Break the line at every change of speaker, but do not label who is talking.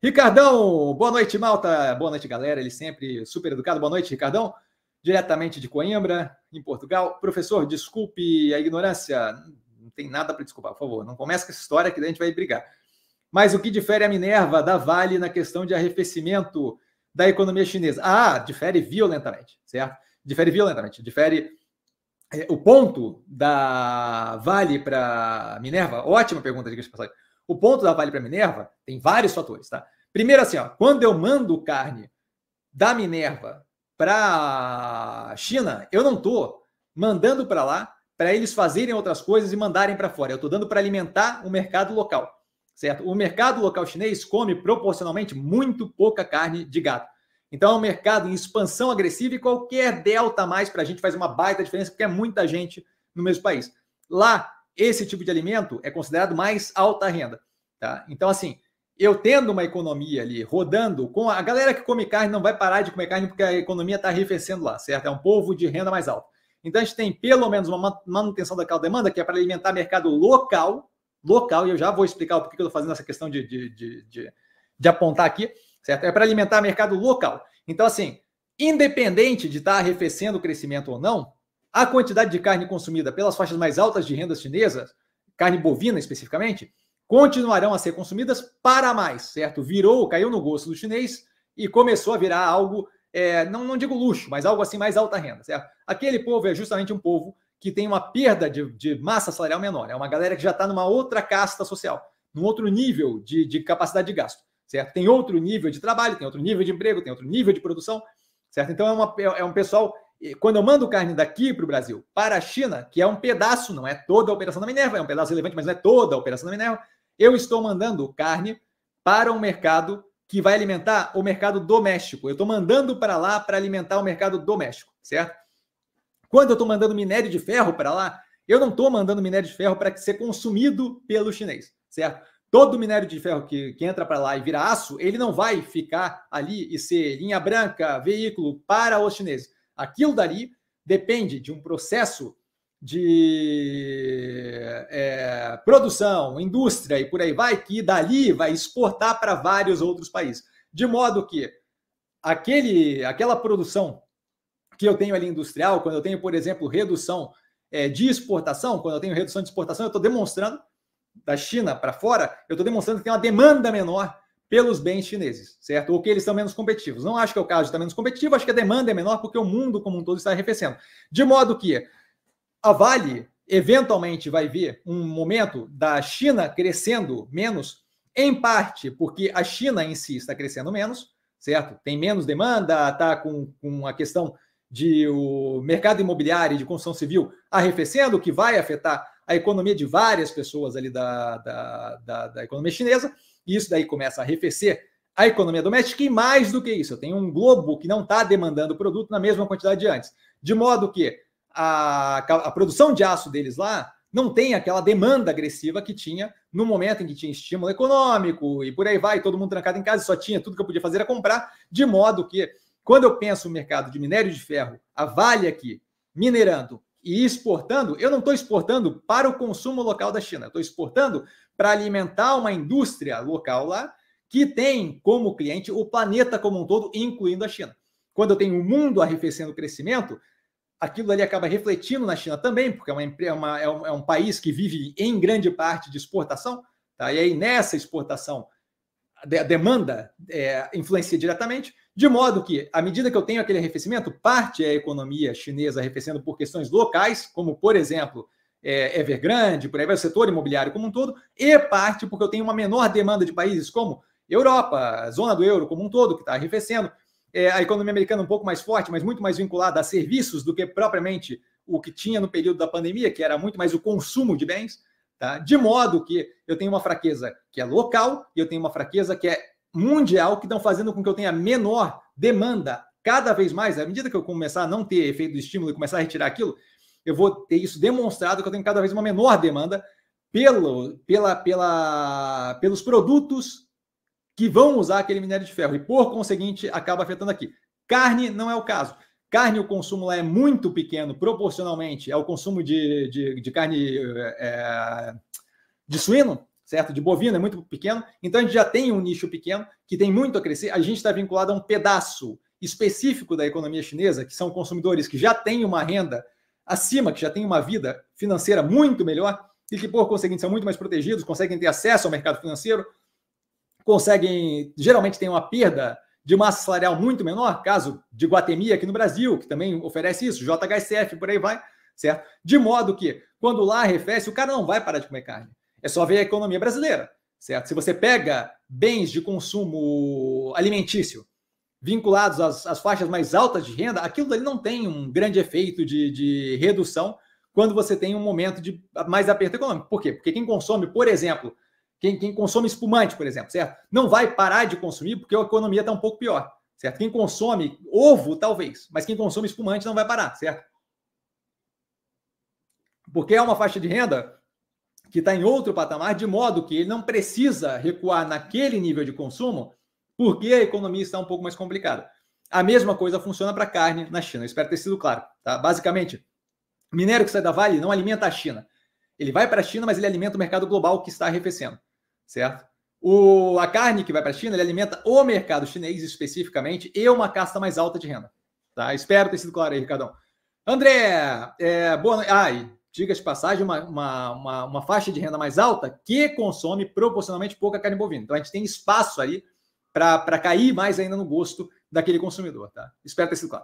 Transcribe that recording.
Ricardão, boa noite, malta. Boa noite, galera. Ele sempre super educado. Boa noite, Ricardão. Diretamente de Coimbra, em Portugal. Professor, desculpe a ignorância. Não tem nada para desculpar, por favor. Não comece com essa história que daí a gente vai brigar. Mas o que difere a Minerva da Vale na questão de arrefecimento da economia chinesa? Ah, difere violentamente, certo? Difere violentamente. Difere é, o ponto da Vale para Minerva. Ótima pergunta, diga de passagem. O ponto da Vale para Minerva tem vários fatores, tá? Primeiro, assim, ó, quando eu mando carne da Minerva para China, eu não estou mandando para lá para eles fazerem outras coisas e mandarem para fora. Eu estou dando para alimentar o mercado local certo? O mercado local chinês come proporcionalmente muito pouca carne de gato. Então é um mercado em expansão agressiva e qualquer delta mais para a gente faz uma baita diferença, porque é muita gente no mesmo país. Lá, esse tipo de alimento é considerado mais alta renda. Tá? Então, assim, eu tendo uma economia ali rodando, com a galera que come carne não vai parar de comer carne porque a economia está arrefecendo lá, certo? É um povo de renda mais alta. Então, a gente tem pelo menos uma manutenção daquela demanda que é para alimentar mercado local, local, e eu já vou explicar o porquê que eu estou fazendo essa questão de, de, de, de, de apontar aqui, certo? É para alimentar mercado local. Então, assim, independente de estar tá arrefecendo o crescimento ou não, a quantidade de carne consumida pelas faixas mais altas de rendas chinesas, carne bovina especificamente, continuarão a ser consumidas para mais, certo? Virou, caiu no gosto do chinês e começou a virar algo, é, não, não digo luxo, mas algo assim mais alta renda, certo? Aquele povo é justamente um povo que tem uma perda de, de massa salarial menor. É uma galera que já está numa outra casta social, num outro nível de, de capacidade de gasto, certo? Tem outro nível de trabalho, tem outro nível de emprego, tem outro nível de produção, certo? Então é, uma, é um pessoal. Quando eu mando carne daqui para o Brasil para a China, que é um pedaço, não é toda a operação da Minerva, é um pedaço relevante, mas não é toda a operação da Minerva, eu estou mandando carne para um mercado que vai alimentar o mercado doméstico. Eu estou mandando para lá para alimentar o mercado doméstico, certo? Quando eu estou mandando minério de ferro para lá, eu não estou mandando minério de ferro para ser consumido pelo chinês, certo? Todo minério de ferro que, que entra para lá e vira aço, ele não vai ficar ali e ser linha branca, veículo para os chineses. Aquilo dali depende de um processo de é, produção, indústria e por aí vai, que dali vai exportar para vários outros países. De modo que aquele, aquela produção que eu tenho ali industrial, quando eu tenho, por exemplo, redução é, de exportação, quando eu tenho redução de exportação, eu estou demonstrando da China para fora, eu estou demonstrando que tem uma demanda menor pelos bens chineses, certo? Ou que eles são menos competitivos. Não acho que é o caso de estar menos competitivo, acho que a demanda é menor porque o mundo como um todo está arrefecendo. De modo que a Vale eventualmente vai ver um momento da China crescendo menos, em parte porque a China em si está crescendo menos, certo? Tem menos demanda, está com, com a questão de o mercado imobiliário e de construção civil arrefecendo, que vai afetar a economia de várias pessoas ali da, da, da, da economia chinesa, isso daí começa a arrefecer. A economia doméstica, e mais do que isso, eu tenho um globo que não está demandando produto na mesma quantidade de antes, de modo que a, a produção de aço deles lá não tem aquela demanda agressiva que tinha no momento em que tinha estímulo econômico e por aí vai, todo mundo trancado em casa, só tinha tudo que eu podia fazer era comprar, de modo que quando eu penso no mercado de minério de ferro, a Vale aqui, minerando e exportando, eu não estou exportando para o consumo local da China, estou exportando para alimentar uma indústria local lá que tem como cliente o planeta como um todo, incluindo a China. Quando eu tenho o mundo arrefecendo o crescimento, aquilo ali acaba refletindo na China também, porque é, uma, é, é, um, é um país que vive em grande parte de exportação, tá? e aí nessa exportação a demanda é, influencia diretamente. De modo que, à medida que eu tenho aquele arrefecimento, parte é a economia chinesa arrefecendo por questões locais, como, por exemplo, é, Evergrande, por aí vai o setor imobiliário como um todo, e parte porque eu tenho uma menor demanda de países como Europa, zona do euro como um todo, que está arrefecendo. É, a economia americana um pouco mais forte, mas muito mais vinculada a serviços do que propriamente o que tinha no período da pandemia, que era muito mais o consumo de bens. Tá? De modo que eu tenho uma fraqueza que é local e eu tenho uma fraqueza que é mundial que estão fazendo com que eu tenha menor demanda cada vez mais. À medida que eu começar a não ter efeito do estímulo e começar a retirar aquilo, eu vou ter isso demonstrado que eu tenho cada vez uma menor demanda pelo, pela, pela, pelos produtos que vão usar aquele minério de ferro e, por conseguinte, acaba afetando aqui. Carne não é o caso. Carne, o consumo lá é muito pequeno proporcionalmente ao consumo de, de, de carne é, de suíno, certo? De bovino é muito pequeno. Então a gente já tem um nicho pequeno que tem muito a crescer. A gente está vinculado a um pedaço específico da economia chinesa, que são consumidores que já têm uma renda acima, que já têm uma vida financeira muito melhor e que, por conseguinte, são muito mais protegidos, conseguem ter acesso ao mercado financeiro, conseguem, geralmente, tem uma perda de massa salarial muito menor, caso de Guatemi aqui no Brasil, que também oferece isso, JHSF, por aí vai, certo? De modo que, quando lá arrefece, o cara não vai parar de comer carne. É só ver a economia brasileira, certo? Se você pega bens de consumo alimentício vinculados às, às faixas mais altas de renda, aquilo ali não tem um grande efeito de, de redução quando você tem um momento de mais aperto econômico. Por quê? Porque quem consome, por exemplo, quem, quem consome espumante, por exemplo, certo? Não vai parar de consumir porque a economia está um pouco pior, certo? Quem consome ovo, talvez, mas quem consome espumante não vai parar, certo? Porque é uma faixa de renda que está em outro patamar, de modo que ele não precisa recuar naquele nível de consumo, porque a economia está um pouco mais complicada. A mesma coisa funciona para carne na China. Eu espero ter sido claro. Tá? Basicamente, minério que sai da Vale não alimenta a China. Ele vai para a China, mas ele alimenta o mercado global que está arrefecendo certo? O, a carne que vai para a China, ele alimenta o mercado chinês especificamente e uma casta mais alta de renda. Tá? Espero ter sido claro aí, Ricardão. André, é, boa Ah, e diga de passagem, uma, uma, uma, uma, faixa de renda mais alta que consome proporcionalmente pouca carne bovina. Então a gente tem espaço aí para cair mais ainda no gosto daquele consumidor. Tá? Espero ter sido claro.